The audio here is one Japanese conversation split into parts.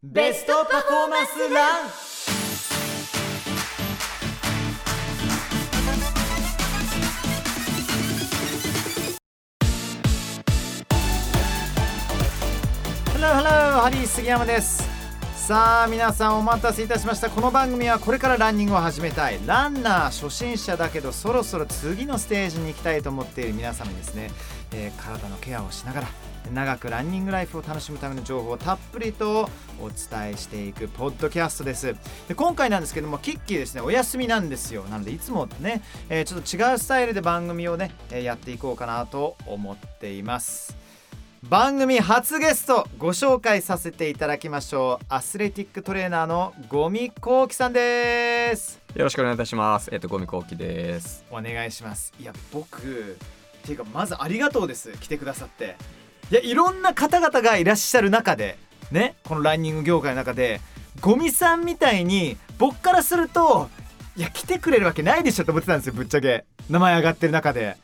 ベストパフォーマンスランハローハローハリー杉山です。さあ皆さんお待たせいたしました。この番組はこれからランニングを始めたい。ランナー初心者だけどそろそろ次のステージに行きたいと思っている皆様にですね、えー体のケアをしながら長くランニングライフを楽しむための情報をたっぷりとお伝えしていくポッドキャストです。で今回なんですけどもキッキーですね。お休みなんですよ。なのでいつもね、えーちょっと違うスタイルで番組をね、えーやっていこうかなと思っています。番組初ゲストご紹介させていただきましょう。アスレティックトレーナーのゴミコウキさんです。よろしくお願いいたします。えっ、とゴミコウキです。お願いします。いや僕っていうかまずありがとうです。来てくださっていやいろんな方々がいらっしゃる中でねこのランニング業界の中でゴミさんみたいに僕からするといや来てくれるわけないでしょと思ってたんですよぶっちゃけ。名前上がってる中で。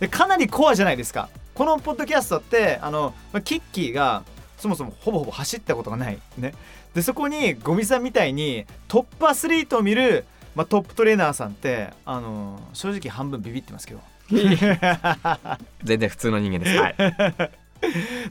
でかなりコアじゃないですか。このポッドキャストってあのキッキーがそもそもほぼほぼ走ったことがない。ね。でそこにゴミさんみたいにトップアスリートを見る、まあ、トップトレーナーさんってあの正直半分ビビってますけど。全然普通の人間です。はい。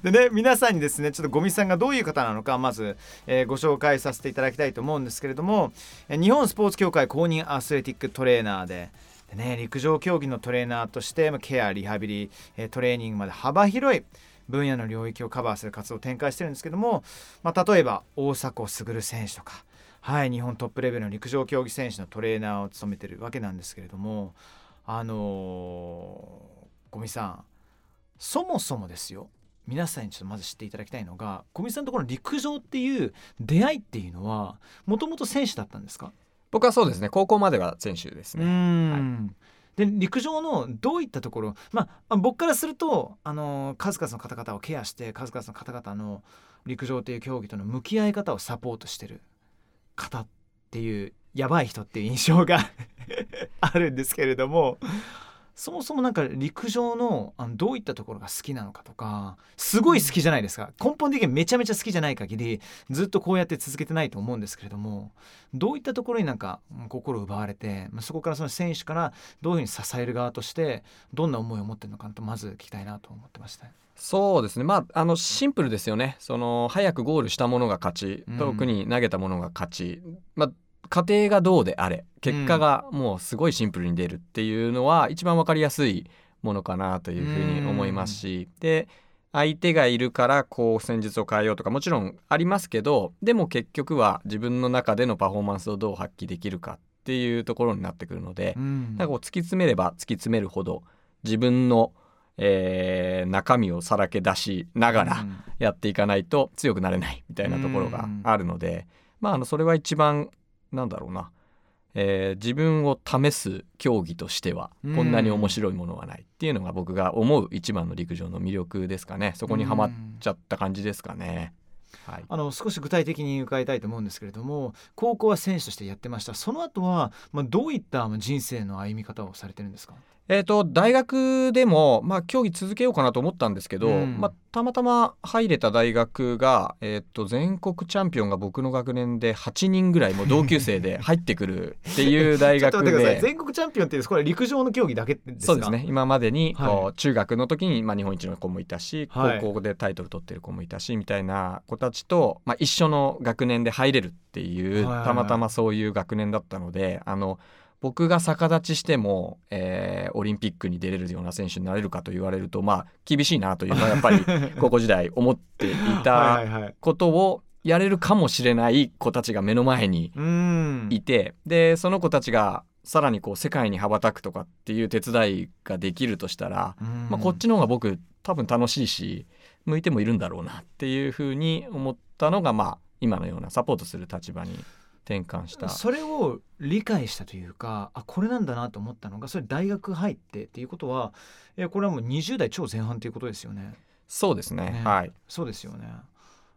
でね皆さんにですねちょっとゴミさんがどういう方なのかまず、えーご紹介させていただきたいと思うんですけれどもえ日本スポーツ協会公認アスレティックトレーナーでで、ね、陸上競技のトレーナーとしてケアリハビリ、えトレーニングまで幅広い分野の領域をカバーする活動を展開してるんですけども、まあ、例えば大迫傑選手とか、はい、日本トップレベルの陸上競技選手のトレーナーを務めてるわけなんですけれどもあのーゴミさんそもそもですよ皆さんにちょっとまず知っていただきたいのが小見さんのところの陸上っていう出会いっていうのはもともと選手だったんですか？僕はそうですね。高校までが選手ですうね。ん、で陸上のどういったところ？まあ僕からするとあの数々の方々をケアして数々の方々の陸上という競技との向き合い方をサポートしてる方っていうやばい人っていう印象が あるんですけれどもそもそもなんか陸上のあのどういったところが好きなのかとかすごい好きじゃないですか根本的にめちゃめちゃ好きじゃない限りずっとこうやって続けてないと思うんですけれどもどういったところになんかうん心を奪われてまあそこからその選手からどういうふうに支える側としてどんな思いを持ってるのかとまず聞きたいなと思ってました。そうですね。まああのシンプルですよね。その早くゴールしたものが勝ちうん、遠くに投げたものが勝ち。まあ過程がどうであれ、結果がもうすごいシンプルに出るっていうのは一番わかりやすいものかなというふうに思いますし、で。相手がいるからこう戦術を変えようとかもちろんありますけどでも結局は自分の中でのパフォーマンスをどう発揮できるかっていうところになってくるので、うん。なんかこう突き詰めれば突き詰めるほど自分の、えー中身をさらけ出しながらうん。やっていかないと強くなれないみたいなところがあるので、まああのそれは一番なんだろうな、えー自分を試す競技としてはうん。こんなに面白いものはないっていうのが僕が思う一番の陸上の魅力ですかね。そこにはまっちゃった感じですかね。はい、あの少し具体的に伺いたいと思うんですけれども高校は選手としてやってました。その後は、まあ、どういったまあ人生の歩み方をされてるんですか？えー、と大学でも、まあ、競技続けようかなと思ったんですけど、うん。まあ、たまたま入れた大学が、えー、と全国チャンピオンが僕の学年で8人ぐらいもう同級生で 入ってくるっていう大学で。全国チャンピオンっていうこれは陸上の競技だけですか？そうですね。今までにはい。中学の時に、まあ、日本一の子もいたし、はい。高校でタイトル取ってる子もいたしみたいな子たちと、まあ、一緒の学年で入れるっていう、はい。たまたまそういう学年だったのであの僕が逆立ちしても、えーオリンピックに出れるような選手になれるかと言われるとまあ厳しいなというのはやっぱり 高校時代思っていはいたことをやれるかもしれない子たちが目の前にうん。いてでその子たちがさらにこう世界に羽ばたくとかっていう手伝いができるとしたら、うん。まあ、こっちの方が僕多分楽しいし向いてもいるんだろうなっていうふうに思ったのがまあ今のようなサポートする立場に転換した。それを理解したというかあこれなんだなと思ったのがそれ大学入ってっていうことはえこれはもう20代超前半ということですよね。そうですね。ね。はい。そうですよね。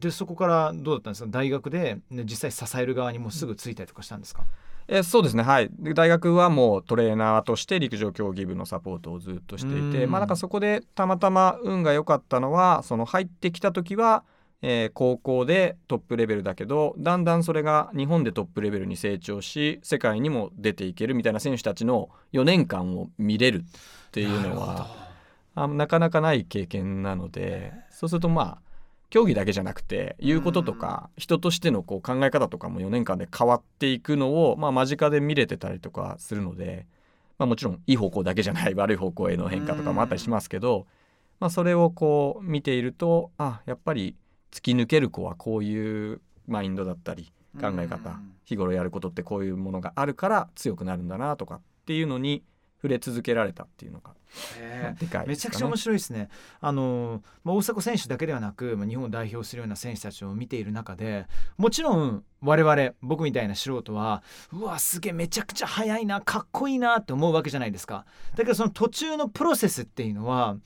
でそこからどうだったんですか？大学で、ね、実際支える側にもうすぐついたりとかしたんですか、えそうですね。はい。で大学はもうトレーナーとして陸上競技部のサポートをずっとしていてうん。まあなんかそこでたまたま運が良かったのはその入ってきた時は、えー高校でトップレベルだけどだんだんそれが日本でトップレベルに成長し世界にも出ていけるみたいな選手たちの4年間を見れるっていうのはあなかなかない経験なのでそうするとまあ競技だけじゃなくて言うこととか人としてのこう考え方とかも4年間で変わっていくのを、まあ、間近で見れてたりとかするので、まあ、もちろんいい方向だけじゃない悪い方向への変化とかもあったりしますけど、まあ、それをこう見ているとあやっぱり突き抜ける子はこういうマインドだったり考え方うん日頃やることってこういうものがあるから強くなるんだなとかっていうのに触れ続けられたっていうのがねめちゃくちゃ面白いですね。あのまあ大迫選手だけではなく、まあ、日本を代表するような選手たちを見ている中でもちろん我々僕みたいな素人はうわすげえめちゃくちゃ速いなかっこいいなって思うわけじゃないですか。だけどその途中のプロセスっていうのは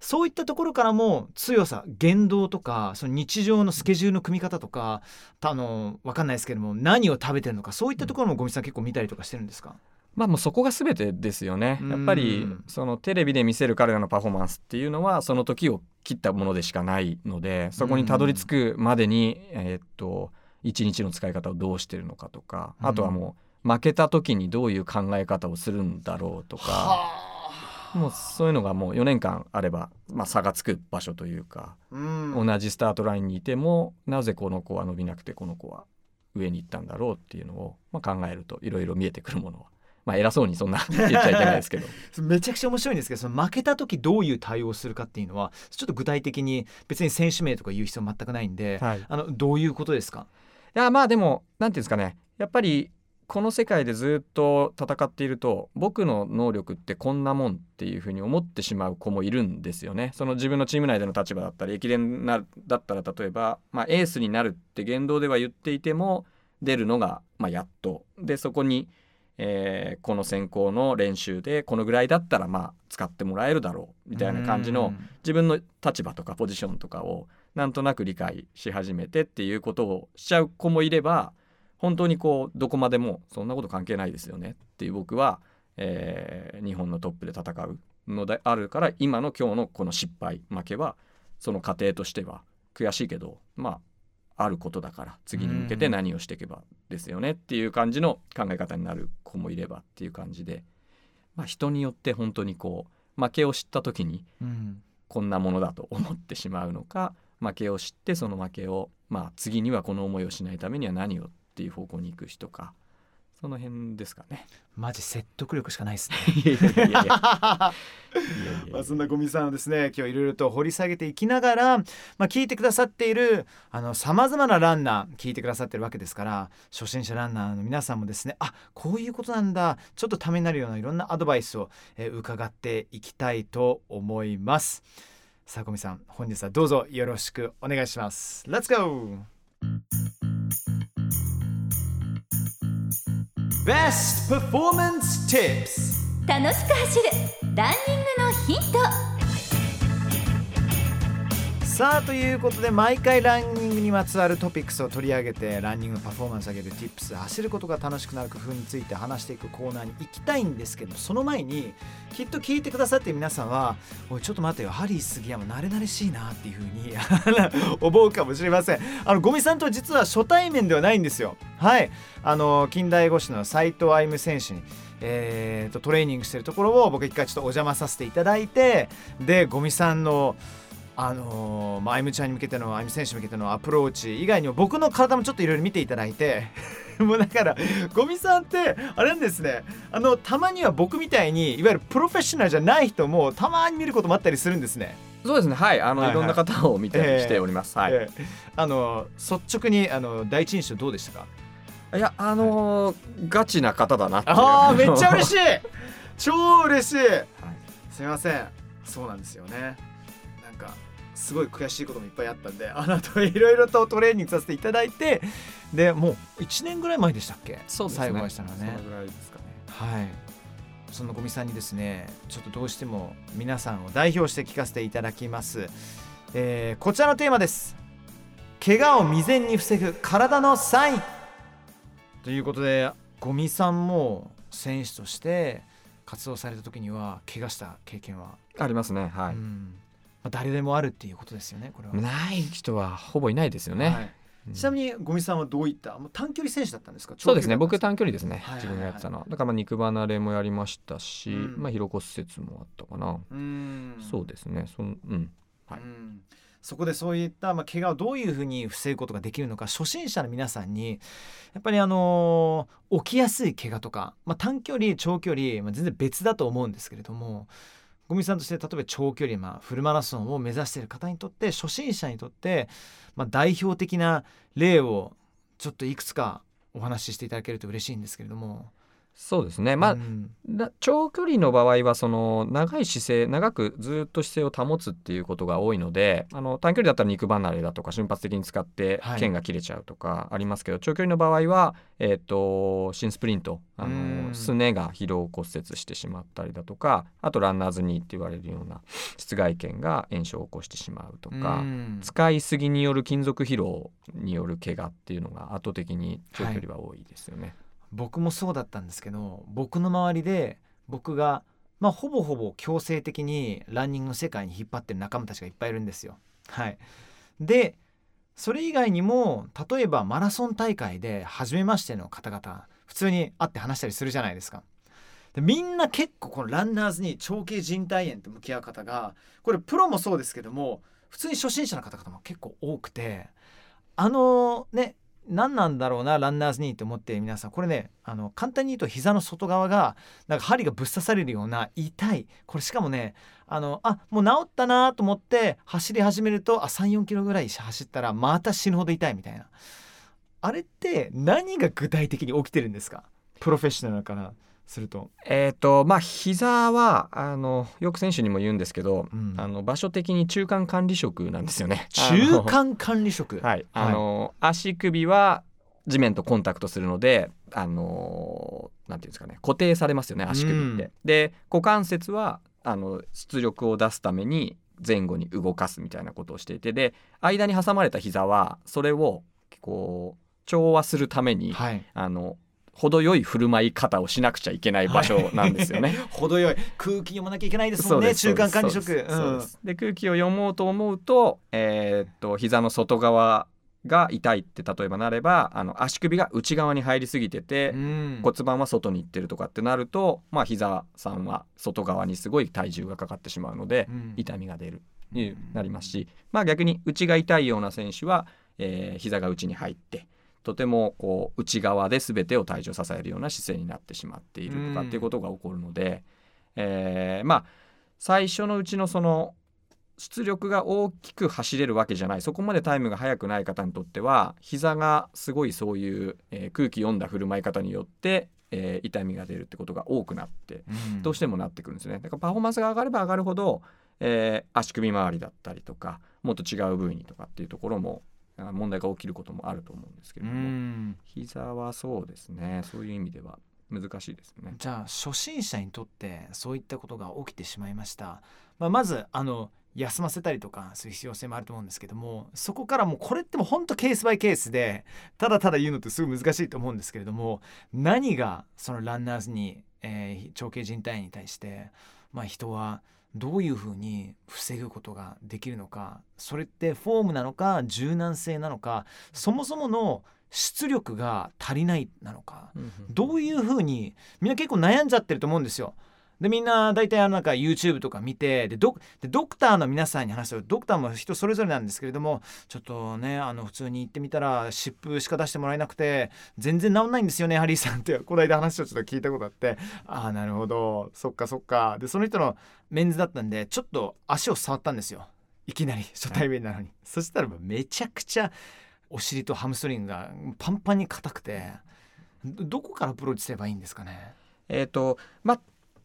そういったところからも強さ言動とかその日常のスケジュールの組み方とかあのわかんないですけども何を食べてるのかそういったところもゴミさん結構見たりとかしてるんですか、まあもうそこが全てですよね。うん。やっぱりそのテレビで見せる彼らのパフォーマンスっていうのはその時を切ったものでしかないのでそこにたどり着くまでにえーっと一日の使い方をどうしてるのかとかあとはもう負けた時にどういう考え方をするんだろうとかもうそういうのがもう4年間あれば、まあ、差がつく場所というかうん。同じスタートラインにいてもなぜこの子は伸びなくてこの子は上に行ったんだろうっていうのを、まあ、考えるといろいろ見えてくるものは、まあ、偉そうにそんな 言っちゃいけないですけど。めちゃくちゃ面白いんですけどその負けた時どういう対応をするかっていうのはちょっと具体的に別に選手名とか言う必要全くないんで、はい、いあのどういうことですか？やまあでもなんていうんですかね。やっぱりこの世界でずっと戦っていると僕の能力ってこんなもんっていうふうに思ってしまう子もいるんですよね。その自分のチーム内での立場だったり駅伝なだったら例えば、まあ、エースになるって言動では言っていても出るのが、まあ、やっと。でそこに、えーこの選考の練習でこのぐらいだったらまあ使ってもらえるだろう。みたいな感じの自分の立場とかポジションとかをなんとなく理解し始めてっていうことをしちゃう子もいれば本当にこうどこまでもそんなこと関係ないですよねっていう僕は、えー日本のトップで戦うのであるから今の今日のこの失敗負けはその過程としては悔しいけどまああることだから次に向けて何をしていけばですよねっていう感じの考え方になる子もいればっていう感じで、まあ、人によって本当にこう負けを知った時にうん。こんなものだと思ってしまうのか負けを知ってその負けをまあ次にはこの思いをしないためには何をっていう方向に行く人か。その辺ですかね。マジ説得力しかないですね。まあ、そんなゴミさんをですね今日いろいろと掘り下げていきながら、まあ、聞いてくださっているさまざまなランナー聞いてくださってるわけですから初心者ランナーの皆さんもですねあこういうことなんだ。ちょっとためになるようないろんなアドバイスを、えー伺っていきたいと思います。さあゴミさん本日はどうぞよろしくお願いします。Let's go! Best Performance Tips 楽しく走るランニングのヒントさあということで毎回ランニングにまつわるトピックスを取り上げてランニングのパフォーマンス上げる Tips 走ることが楽しくなる工夫について話していくコーナーに行きたいんですけどその前にきっと聞いてくださってる皆さんは「おいちょっと待ってよハリー杉山慣れ慣れしいな」っていうふうに思うかもしれませんあのゴミさんと実は初対面ではないんですよ。はい。あの近代五種の斉藤歩選手にえー、とトレーニングしてるところを僕一回ちょっとお邪魔させていただいてでゴミさんのあのーまあ、アイムちゃんに向けてのアイム選手に向けてのアプローチ以外にも僕の体もちょっといろいろ見ていただいて もうだからゴミさんってあれなんですね。あのたまには僕みたいにいわゆるプロフェッショナルじゃない人もたまに見ることもあったりするんですね。そうですね。はい。あの、はいはいい。ろんな方を見たりしております、はい、ええあの率直にあの第一印象どうでしたか？いやあのーガチな方だなあーめっちゃ嬉しい。超嬉しい。はい。すみません。そうなんですよねすごい悔しいこともいっぱいあったんで あの後いろいろとトレーニングさせていただいてでもう1年ぐらい前でしたっけ？そうですね。最後お会いしたのはね。そのぐらいですかね。はい。そのゴミさんにですねちょっとどうしても皆さんを代表して聞かせていただきます、えーこちらのテーマです。怪我を未然に防ぐ体のサイン。ということでゴミさんも選手として活動された時には怪我した経験は？ありますね。はい、うん。まあ、誰でもあるっていうことですよねこれは。ない人はほぼいないですよね、はい。ちなみに五味さんはどういったもう短距離選手だったんですか？そうですね僕短短距離ですね、自分がやってたのは。だからまあ肉離れもやりましたし、うん。まあ疲労骨折もあったかな、うん。そうですねそんうん。はい。うん。そこでそういった、まあ、怪我をどういうふうに防ぐことができるのか初心者の皆さんにやっぱりあのー起きやすい怪我とか、まあ、短距離長距離、まあ、全然別だと思うんですけれども五味さんとして例えば長距離、まあ、フルマラソンを目指している方にとって初心者にとって、まあ、代表的な例をちょっといくつかお話ししていただけると嬉しいんですけれども。そうですねまあ、うんだ長距離の場合はその長い姿勢長くずっと姿勢を保つっていうことが多いのであの短距離だったら肉離れだとか瞬発的に使ってはい腱が切れちゃうとかありますけど、長距離の場合は、えー、と新スプリントあうんのすねが疲労骨折してしまったりだとかあとランナーズニーって言われるような室外腱が炎症を起こしてしまうとか。うん使いすぎによる金属疲労による怪我っていうのが圧倒的に長距離は多いですよね。僕もそうだったんですけど僕の周りで僕が、まあ、ほぼほぼ強制的にランニングの世界に引っ張ってる仲間たちがいっぱいいるんですよ。はい、でそれ以外にも例えばマラソン大会で初めましての方々普通に会って話したりするじゃないですか。でみんな結構このランナーズに長径靭帯炎と向き合う方がこれプロもそうですけども普通に初心者の方々も結構多くてあのね何なんだろうなランナーズにって思って皆さん。これねあの簡単に言うと膝の外側がなんか針がぶっ刺されるような痛い。これしかもねあのあもう治ったなと思って走り始めるとあ34キロぐらい走ったらまた死ぬほど痛いみたいな。あれって何が具体的に起きてるんですか？プロフェッショナルから。すると。えっ、とまあ膝はあのよく選手にも言うんですけど、うんあの場所的に中間管理職なんですよね。中間管理職あのはいあの、足首は地面とコンタクトするのであのなんていうんですかね固定されますよね足首って。うんで股関節はあの出力を出すために前後に動かすみたいなことをしていてで間に挟まれた膝はそれをこう調和するために、はいあの程よい振る舞い方をしなくちゃいけない場所なんですよね。程よい。空気読まなきゃいけないですもんね中間管理職。で空気を読もうと思うと,、えーっと膝の外側が痛いって例えばなればあの足首が内側に入りすぎてて、うん。骨盤は外に行ってるとかってなると、まあ、膝さんは外側にすごい体重がかかってしまうので、うん。痛みが出るになりますし、まあ、逆に内が痛いような選手は、えー膝が内に入ってとてもこう内側で全てを体重を支えるような姿勢になってしまっているとかっていうことが起こるので、えーまあ最初のうちのその出力が大きく走れるわけじゃないそこまでタイムが速くない方にとっては膝がすごいそういう、えー空気読んだ振る舞い方によって、えー痛みが出るってことが多くなってうんどうしてもなってくるんですね。だからパフォーマンスが上がれば上がるほど、えー足首周りだったりとかもっと違う部位にとかっていうところもあ問題が起きることもあると思うんですけうれども、ん。膝はそうですね。そういう意味では難しいですね。じゃあ初心者にとってそういったことが起きてしまいました、まあ、まずあの休ませたりとかする必要性もあると思うんですけどもそこからもうこれってもうほんとケースバイケースでただただ言うのってすごい難しいと思うんですけれども何がそのランナーズに、えー長径靭帯に対して、まあ、人はどういうふうに防ぐことができるのかそれってフォームなのか柔軟性なのかそもそもの出力が足りないなのかどういうふうにみんな結構悩んじゃってると思うんですよ。でみんな大体あのなんか YouTube とか見てでドでドクターの皆さんに話すとドクターも人それぞれなんですけれどもちょっとねあの普通に行ってみたら湿布しか出してもらえなくて全然治んないんですよねハリーさんってこの間話をちょっと聞いたことあって。ああなるほど。そっかそっか。でその人のメンズだったんでちょっと足を触ったんですよ。いきなり初対面なのに、そしたらめちゃくちゃお尻とハムストリングがパンパンに硬くてどどこからアプローチすればいいんですかね？えーとまあ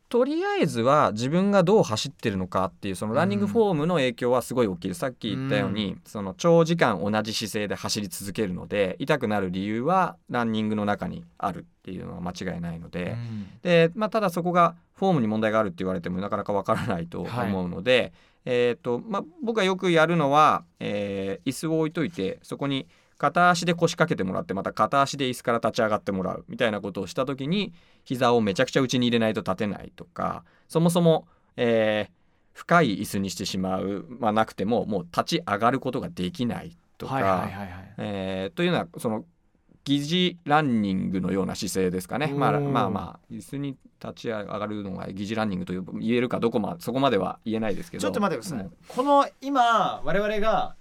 とりあえずは自分がどう走ってるのかっていうそのランニングフォームの影響はすごい大きいさっき言ったように、その長時間同じ姿勢で走り続けるので痛くなる理由はランニングの中にあるっていうのは間違いないので、で、まあ、ただそこがフォームに問題があるって言われてもなかなかわからないと思うので、えーとまあ、僕がよくやるのは、えー椅子を置いといてそこに片足で腰掛けてもらってまた片足で椅子から立ち上がってもらうみたいなことをした時に膝をめちゃくちゃ内に入れないと立てないとかそもそも、えー深い椅子にしてしまう、まあ、なくてももう立ち上がることができないとか、というのはその疑似ランニングのような姿勢ですかね、まあ、まあまあ椅子に立ち上がるのが疑似ランニングという言えるかどこまそこまでは言えないですけど。ちょっと待ってください、うん。この今我々が、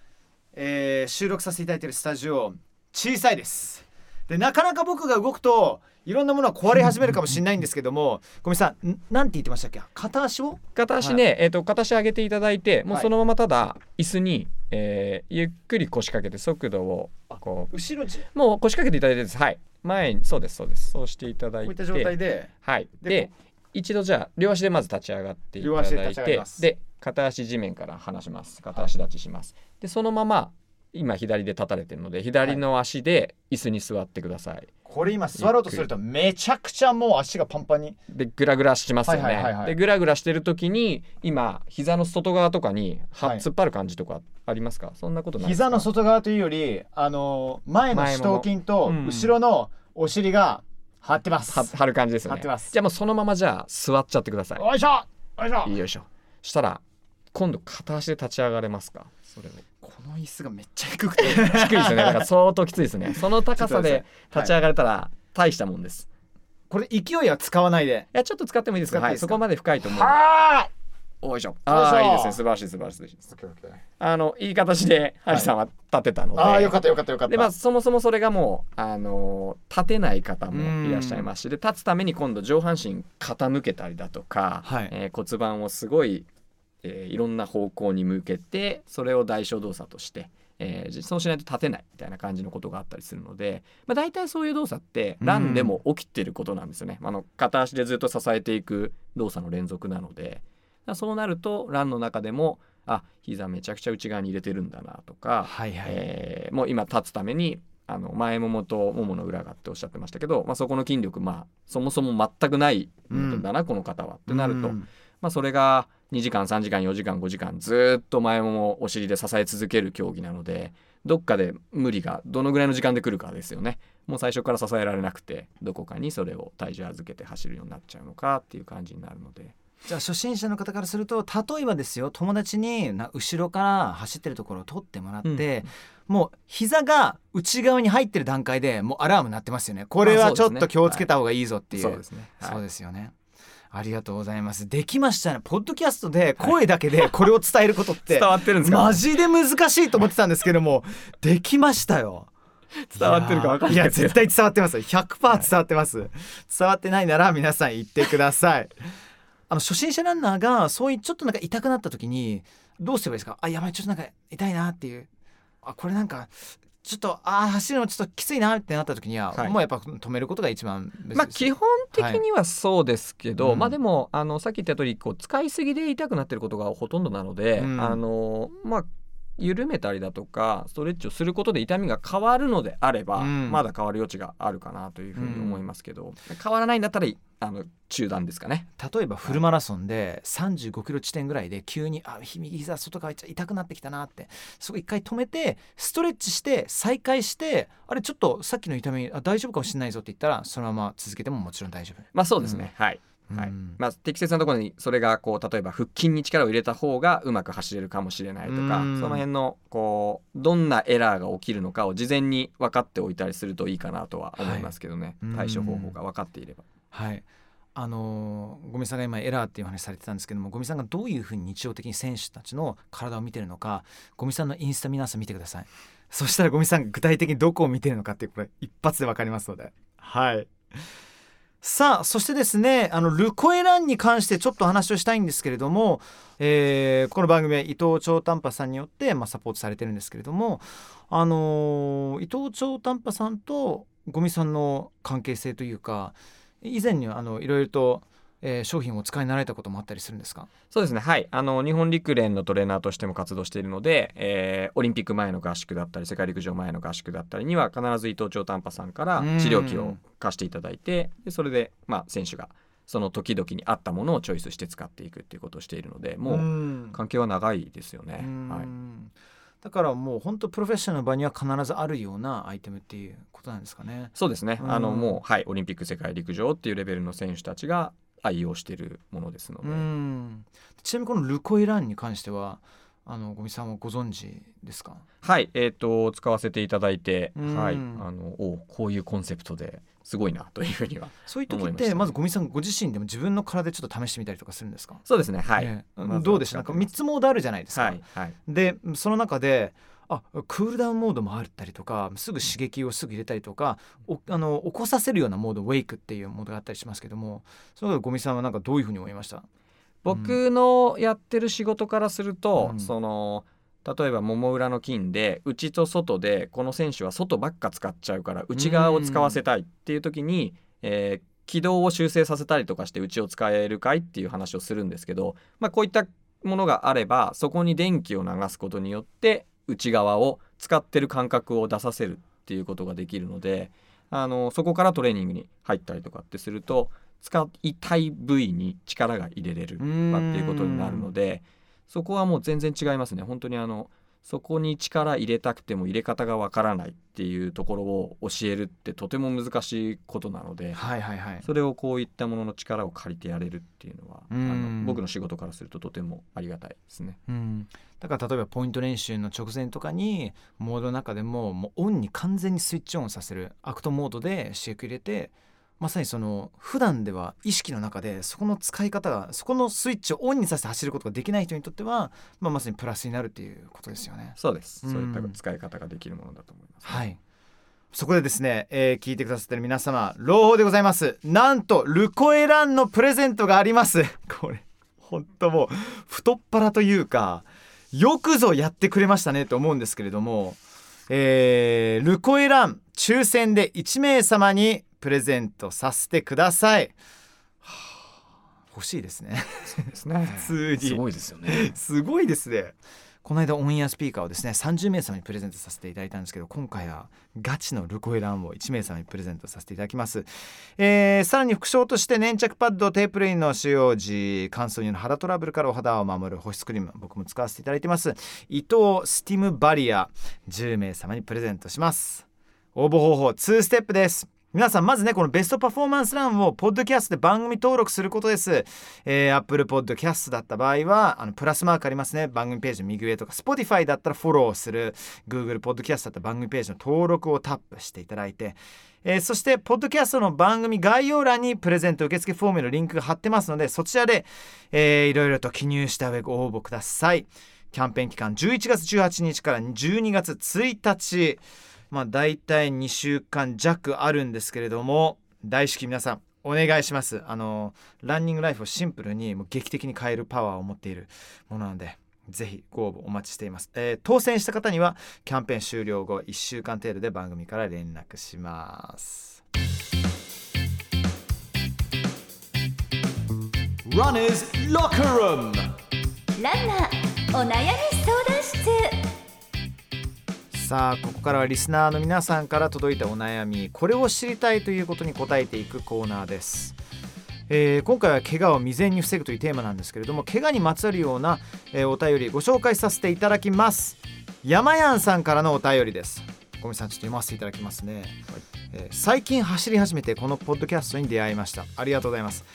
えー収録させていただいているスタジオ小さいです。でなかなか僕が動くといろんなものが壊れ始めるかもしれないんですけどもごめんなさいんなんて言ってましたっけ？片足を？片足ね、えー、と片足上げていただいてもうはい。そのままただ椅子に、えーゆっくり腰掛けて速度をこ後ろもう腰掛けていただいてです。はい。前にそうですそうです。そうしていただいて。こういった状態で。はい。でで一度じゃあ両足でまず立ち上がっていた両足でだい立ち上がりてで片足地面から離します。片足立ちします。でそのまま今左で立たれてるので左の足で椅子に座ってください。これ今座ろうとするとめちゃくちゃもう足がパンパンに。でグラグラしますよね、はいはいはいはい。でグラグラしてる時に今膝の外側とかには、はい。突っ張る感じとかありますか？そんなことない膝の外側というよりあの前の四頭筋と後ろのお尻が張ってます、は張る感じですよね。張ってます。じゃあもうそのままじゃあ座っちゃってください。よいしょ。よいしょ。よいしょ。したら今度片足で立ち上がれますか？それを。この椅子がめっちゃ低くて。低いですよね。だから相当きついですね。その高さで立ち上がれたら大したもんです、これ勢いは使わないで。いやちょっと使ってもいいですか？はい、そこまで深いと思う。はおいしょ。ああいいですね。素晴らしい素晴らしいです。あのいい形でハリさんは立てたので、ああよかったよかったよかった。でまあそもそもそれがもうあの立てない方もいらっしゃいますしで立つために今度上半身傾けたりだとか、はい。えー骨盤をすごい、えーいろんな方向に向けてそれを代償動作として、えーそうしないと立てないみたいな感じのことがあったりするので、まあ、大体そういう動作ってランでも起きてることなんですよね。あの片足でずっと支えていく動作の連続なので。そうなるとランの中でもあ膝めちゃくちゃ内側に入れてるんだなとか、はいはい、えーもう今立つためにあの前ももとももの裏がっておっしゃってましたけど、まあ、そこの筋力まあそもそも全くないんだな、この方はってなると、うんまあ、それが2時間3時間4時間5時間ずーっと前ももお尻で支え続ける競技なのでどっかで無理がどのぐらいの時間で来るかですよね。もう最初から支えられなくてどこかにそれを体重預けて走るようになっちゃうのかっていう感じになるので。じゃあ初心者の方からすると例えばですよ友達にな後ろから走ってるところを撮ってもらって、もう膝が内側に入ってる段階でもうアラーム鳴ってますよね。これはちょっと気をつけた方がいいぞっていう、そうですね、はい。そうですよねありがとうございます。できましたね。ポッドキャストで声だけでこれを伝えることって、伝わってるんですか？マジで難しいと思ってたんですけどもできましたよ。伝わってるか分かんないいや絶対伝わってますよ。100%伝わってます。伝わってないなら皆さん言ってください。あの初心者ランナーがそういうちょっとなんか痛くなった時にどうすればいいですか？あやばいちょっとなんか痛いなっていう。あこれなんかちょっとあー走るのちょっときついなってなった時には、はい。もうやっぱ止めることが一番まあ基本的にはそうですけど、はい。うん。まあでもあのさっき言った通りこう使いすぎで痛くなってることがほとんどなので、うん。あのまあ緩めたりだとかストレッチをすることで痛みが変わるのであれば、うん。まだ変わる余地があるかなというふうに思いますけど、変わらないんだったらあの中断ですかね。例えばフルマラソンで35キロ地点ぐらいで急にあ右膝外側痛くなってきたなってそこ一回止めてストレッチして再開してあれちょっとさっきの痛みあ大丈夫かもしれないぞって言ったらそのまま続けてももちろん大丈夫。まあそうですね、はいはい。うん。まあ、適切なところにそれがこう例えば腹筋に力を入れた方がうまく走れるかもしれないとかうん。その辺のこうどんなエラーが起きるのかを事前に分かっておいたりするといいかなとは思いますけどね、はい。対処方法が分かっていれば。はい。あのーゴミさんが今エラーっていう話されてたんですけどもゴミさんがどういうふうに日常的に選手たちの体を見てるのかゴミさんのインスタ皆さん見てください。そしたらゴミさんが具体的にどこを見てるのかっていうこれ一発で分かりますので。はいさあそしてですねあのルコエランに関してちょっと話をしたいんですけれども、えーこの番組は伊藤長短波さんによって、まあ、サポートされてるんですけれどもあのー伊藤長短波さんと五味さんの関係性というか以前にはあのいろいろと、えー商品をお使いになられたこともあったりするんですか？そうですね。はい。あの日本陸連のトレーナーとしても活動しているので、えーオリンピック前の合宿だったり世界陸上前の合宿だったりには必ず伊藤長短波さんからうん。治療器を貸していただいてでそれで、まあ、選手がその時々に合ったものをチョイスして使っていくっていうことをしているのでもううん。関係は長いですよね。うん。はい。だからもう本当プロフェッショナルの場には必ずあるようなアイテムっていうことなんですかね。そうですね、うん。あのもう、はい、オリンピック世界陸上っていうレベルの選手たちが愛用しているものですので、うん。ちなみにこのルコイランに関してはあのゴミさんはご存知ですか？はい。えっ、と使わせていただいて、うん。はい。あのおこういうコンセプトですごいなというふうにはそういう時ってまずゴミさんご自身でも自分の体でちょっと試してみたりとかするんですか？そうですね。はい、ええ。まどうでした？なんか3使ってますつモードあるじゃないですか、はい。はい。でその中であクールダウンモードもあったりとかすぐ刺激をすぐ入れたりとかおあの起こさせるようなモードウェイクっていうモードがあったりしますけどもそのゴミさんはなんかどういうふうに思いました？僕のやってる仕事からすると、うん。その例えばもも裏の筋で内と外でこの選手は外ばっか使っちゃうから内側を使わせたいっていう時に、えー軌道を修正させたりとかして内を使えるかいっていう話をするんですけど、まあ、こういったものがあればそこに電気を流すことによって内側を使ってる感覚を出させるっていうことができるのであのそこからトレーニングに入ったりとかってすると使いたい部位に力が入れれるっていうことになるのでそこはもう全然違いますね。本当にあのそこに力入れたくても入れ方がわからないっていうところを教えるってとても難しいことなのではいはいはい。それをこういったものの力を借りてやれるっていうのはあうん。の僕の仕事からするととてもありがたいですね。うん、だから例えばポイント練習の直前とかにモードの中でももうオンに完全にスイッチオンさせるアクトモードで刺激入れてまさにその普段では意識の中でそこの使い方がそこのスイッチをオンにさせて走ることができない人にとっては、まあ、まさにプラスになるっていうことですよね。そうです、うん。そういった使い方ができるものだと思います、はい。そこでですね、えー聞いてくださってる皆様朗報でございます。なんとルコエランのプレゼントがあります。これ本当もう太っ腹というかよくぞやってくれましたねと思うんですけれども、えールコエラン抽選で1名様にプレゼントさせてください、はあ欲しいですね。ですね。普通に。すごいですよね。すごいですね。この間オンエアスピーカーをですね30名様にプレゼントさせていただいたんですけど今回はガチのルコエランを1名様にプレゼントさせていただきます、えーさらに副賞として粘着パッドテープレインの使用時乾燥による肌トラブルからお肌を守る保湿クリーム僕も使わせていただいてます。伊藤スティムバリア10名様にプレゼントします。応募方法2ステップです皆さんまずねこのベストパフォーマンスランをポッドキャストで番組登録することです、えー、Apple Podcast だった場合はあのプラスマークありますね。番組ページの右上とか Spotify だったらフォローする。Google Podcast だったら番組ページの登録をタップしていただいて。えーそしてポッドキャストの番組概要欄にプレゼント受付フォームのリンクが貼ってますのでそちらで、えーいろいろと記入した上ご応募ください。キャンペーン期間11月18日から12月1日。まあ大体2週間弱あるんですけれども大至急皆さんお願いします。あのランニングライフをシンプルにもう劇的に変えるパワーを持っているものなのでぜひご応募お待ちしています、えー当選した方にはキャンペーン終了後1週間程度で番組から連絡します。ランナーお悩み相談室さあここからはリスナーの皆さんから届いたお悩みこれを知りたいということに答えていくコーナーです、えー今回は怪我を未然に防ぐというテーマなんですけれども怪我にまつわるような、えーお便りご紹介させていただきます。山やんさんからのお便りです。ごめんなさいちょっと読ませていただきますね、えー最近走り始めてこのポッドキャストに出会いました。ありがとうございます。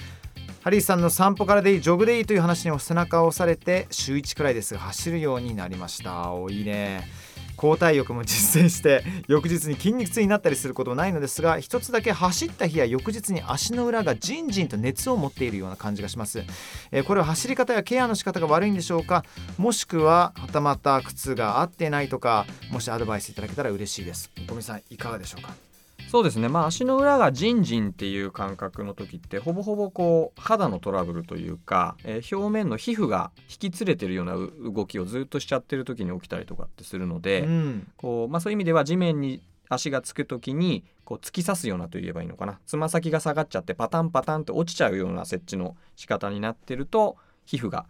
ハリーさんの散歩からでいいジョグでいいという話に背中を押されて週1くらいですが走るようになりました。おいいね交代浴も実践して 翌日に筋肉痛になったりすることもないのですが一つだけ走った日や翌日に足の裏がじんじんと熱を持っているような感じがします、えーこれは走り方やケアの仕方が悪いんでしょうか？もしくははたまた靴が合ってないとかもしアドバイスいただけたら嬉しいです。小見さんいかがでしょうか？そうですね。まあ足の裏がジンジンっていう感覚の時ってほぼほぼこう肌のトラブルというか、えー表面の皮膚が引きつれてるようなう動きをずっとしちゃってる時に起きたりとかってするので、うん。こうまあ、そういう意味では地面に足がつく時にこう突き刺すようなと言えばいいのかな。つま先が下がっちゃってパタンパタンと落ちちゃうような設置の仕方になってると皮膚が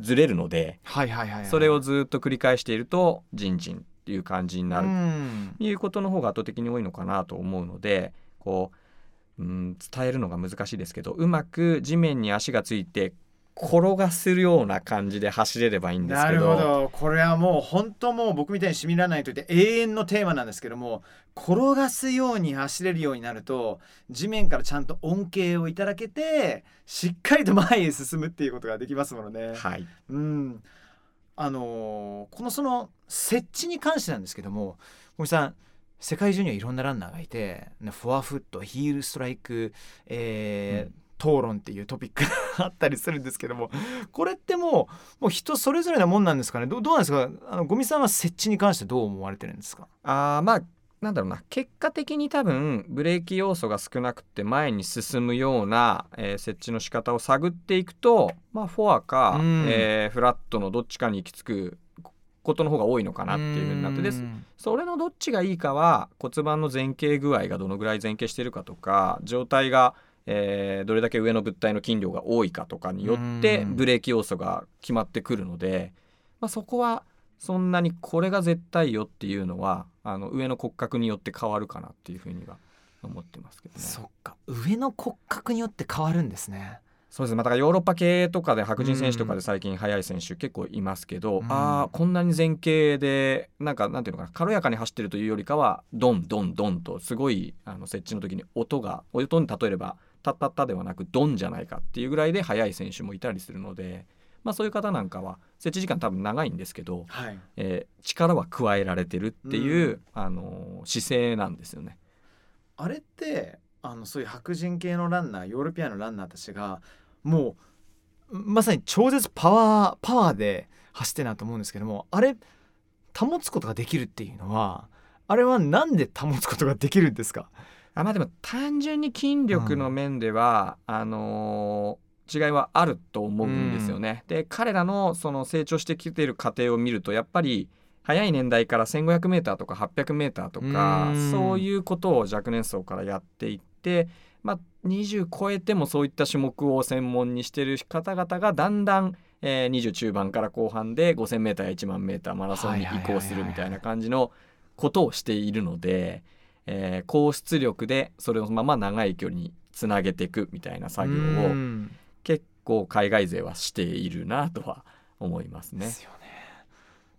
ずれるのではいはいはい、はい、それをずっと繰り返しているとジンジンっていう感じになる。うん。いうことの方が圧倒的に多いのかなと思うのでこう、うん、伝えるのが難しいですけどうまく地面に足がついて転がすような感じで走れればいいんですなるけどほど。これはもう本当もう僕みたいにしみらないといって永遠のテーマなんですけども転がすように走れるようになると地面からちゃんと恩恵をいただけてしっかりと前へ進むっていうことができますものね。はい。うんあのーこのその設置に関してなんですけども小木さん世界中にはいろんなランナーがいてねフォアフットヒールストライク、えーうん。討論っていうトピックが あったりするんですけどもこれってもうもう人それぞれなもんなんですかね？どどうなんですか？あのゴミさんは設置に関してどう思われてるんですか？あーまあなんだろうな。結果的に多分ブレーキ要素が少なくて前に進むような、えー設置の仕方を探っていくと、まあ、フォアか、うん。えーフラットのどっちかに行き着くことの方が多いのかなっていうふうになって。です。うん。それのどっちがいいかは骨盤の前傾具合がどのぐらい前傾しているかとか状態が、えーどれだけ上の物体の筋量が多いかとかによってうん。ブレーキ要素が決まってくるので、まあ、そこはそんなにこれが絶対よっていうのはあの上の骨格によって変わるかなっていうふうには思ってますけどね。そっか上の骨格によって変わるんですね。そうですね、まあ、だからヨーロッパ系とかで白人選手とかで最近速い選手結構いますけど、うんああこんなに前傾でなんかなんていうのかな軽やかに走ってるというよりかはドンドンドンとすごいあの設置の時に音が音に例えればタッタッタではなくドンじゃないかっていうぐらいで速い選手もいたりするので、まあ、そういう方なんかは設置時間多分長いんですけど、はい。えー力は加えられてるっていう、あのー姿勢なんですよね。あれってあのそういう白人系のランナーヨーロピアンのランナーたちがもうまさに超絶パワーパワーで走ってるなと思うんですけどもあれ保つことができるっていうのはあれはなんで保つことができるんですか？あまあでも単純に筋力の面では、あのー違いはあると思うんですよね。で彼らのその成長してきている過程を見るとやっぱり早い年代から 1500m とか 800m とかうん。そういうことを若年層からやっていって、まあ、20超えてもそういった種目を専門にしてる方々がだんだん、えー20中盤から後半で 5000m や 10000m マラソンに移行するみたいな感じのことをしているので、えー高出力でそれをまま長い距離につなげていくみたいな作業うをん結構海外勢はしているなとは思いますね。で。すよね。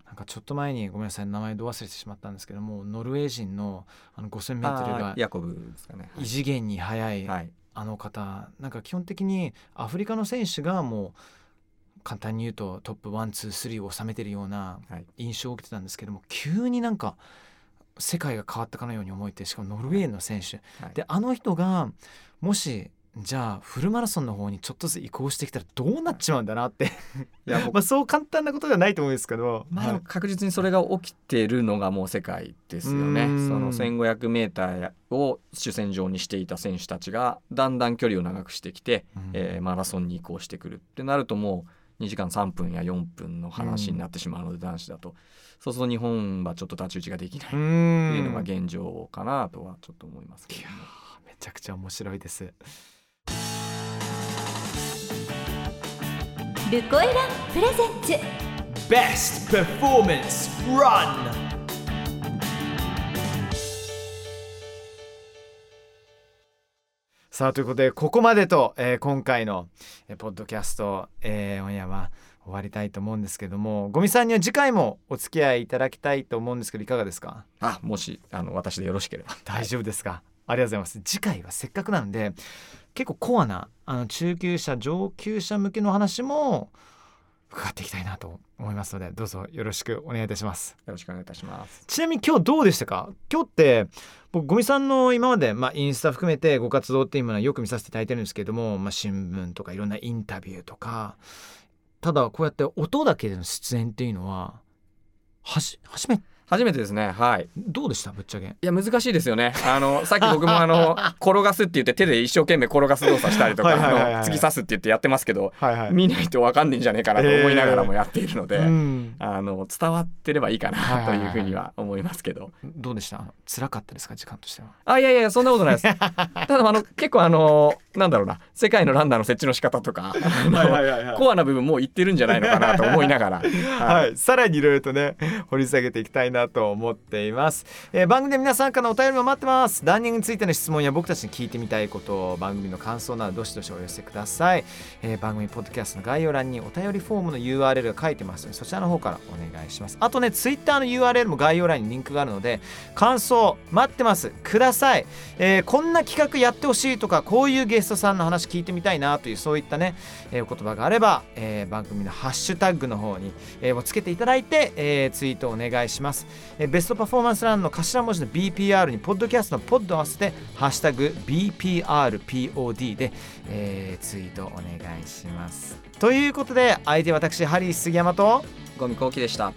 なんかちょっと前にごめんなさい名前ど忘れてしまったんですけどもノルウェー人のあの 5000m あがーヤコブですかね。異次元に速いはい、あの方。なんか基本的にアフリカの選手がもう簡単に言うとトップワンツースリーを収めてるようなはい。印象を受けてたんですけども急になんか世界が変わったかのように思えてしかもノルウェーの選手。はい。であの人がもしじゃあフルマラソンの方にちょっとずつ移行してきたらどうなっちまうんだなって。いやもう まあそう簡単なことではないと思うんですけど、まあ確実にそれが起きてるのがもう世界ですよね。うん。その 1500m を主戦場にしていた選手たちがだんだん距離を長くしてきて、うん。えーマラソンに移行してくるってなるともう2時間3分や4分の話になってしまうので、男子だと。そうすると日本はちょっと太刀打ちができないってうんいうのが現状かなとはちょっと思いますけど、ね。めちゃくちゃ面白いですルコエラプレゼンツ。Best Performance Run. さあということでここまでと、えー今回の、えーポッドキャスト、えーオンエアは終わりたいと思うんですけどもゴミさんには次回もお付き合いいただきたいと思うんですけどいかがですか？あもしあの私でよろしければ。大丈夫ですか、ありがとうございます。次回はせっかくなので結構コアなあの中級者上級者向けの話も伺っていきたいなと思いますのでどうぞよろしくお願いいたします。よろしくお願いいたします。ちなみに今日どうでしたか？今日って僕ゴミさんの今まで、まあ、インスタ含めてご活動っていうものはよく見させていただいてるんですけども、まあ、新聞とかいろんなインタビューとかただこうやって音だけでの出演っていうのははじ初めて初めてですね。はい。どうでした？ぶっちゃけ。いや難しいですよね。あのさっき僕もあの 転がすって言って手で一生懸命転がす動作したりとか突き刺すって言ってやってますけどはいは見ないと分かんねえんじゃねえかなと思いながらもやっているので、うん。あの伝わってればいいかはいはいはい。なというふうには思いますけど。どうでした？辛かったですか？時間としては。あいやいやそんなことないです。ただあの結構あのなんだろうな世界のランナーの設置の仕方とかはいはいはいはい。コアな部分もう言ってるんじゃないのかなと思いながら、はい、さらにいろいろとね掘り下げていきたいなと思っています、えー番組で皆さんからのお便りも待ってます。ランニングについての質問や僕たちに聞いてみたいこと番組の感想などどしどしお寄せください、えー番組ポッドキャストの概要欄にお便りフォームの URL が書いてますのでそちらの方からお願いします。あとね Twitter の URL も概要欄にリンクがあるので感想待ってます。ください、えーこんな企画やってほしいとかこういうゲストさんの話聞いてみたいなというそういったね、えーお言葉があれば、えー番組のハッシュタグの方に、えーをつけていただいて、えーツイートお願いします、えベストパフォーマンスランの頭文字の BPR にポッドキャストのポッドを合わせてハッシュタグ BPRPOD で、えーツイートお願いします。ということで相手私ハリー杉山とゴミ後期でした。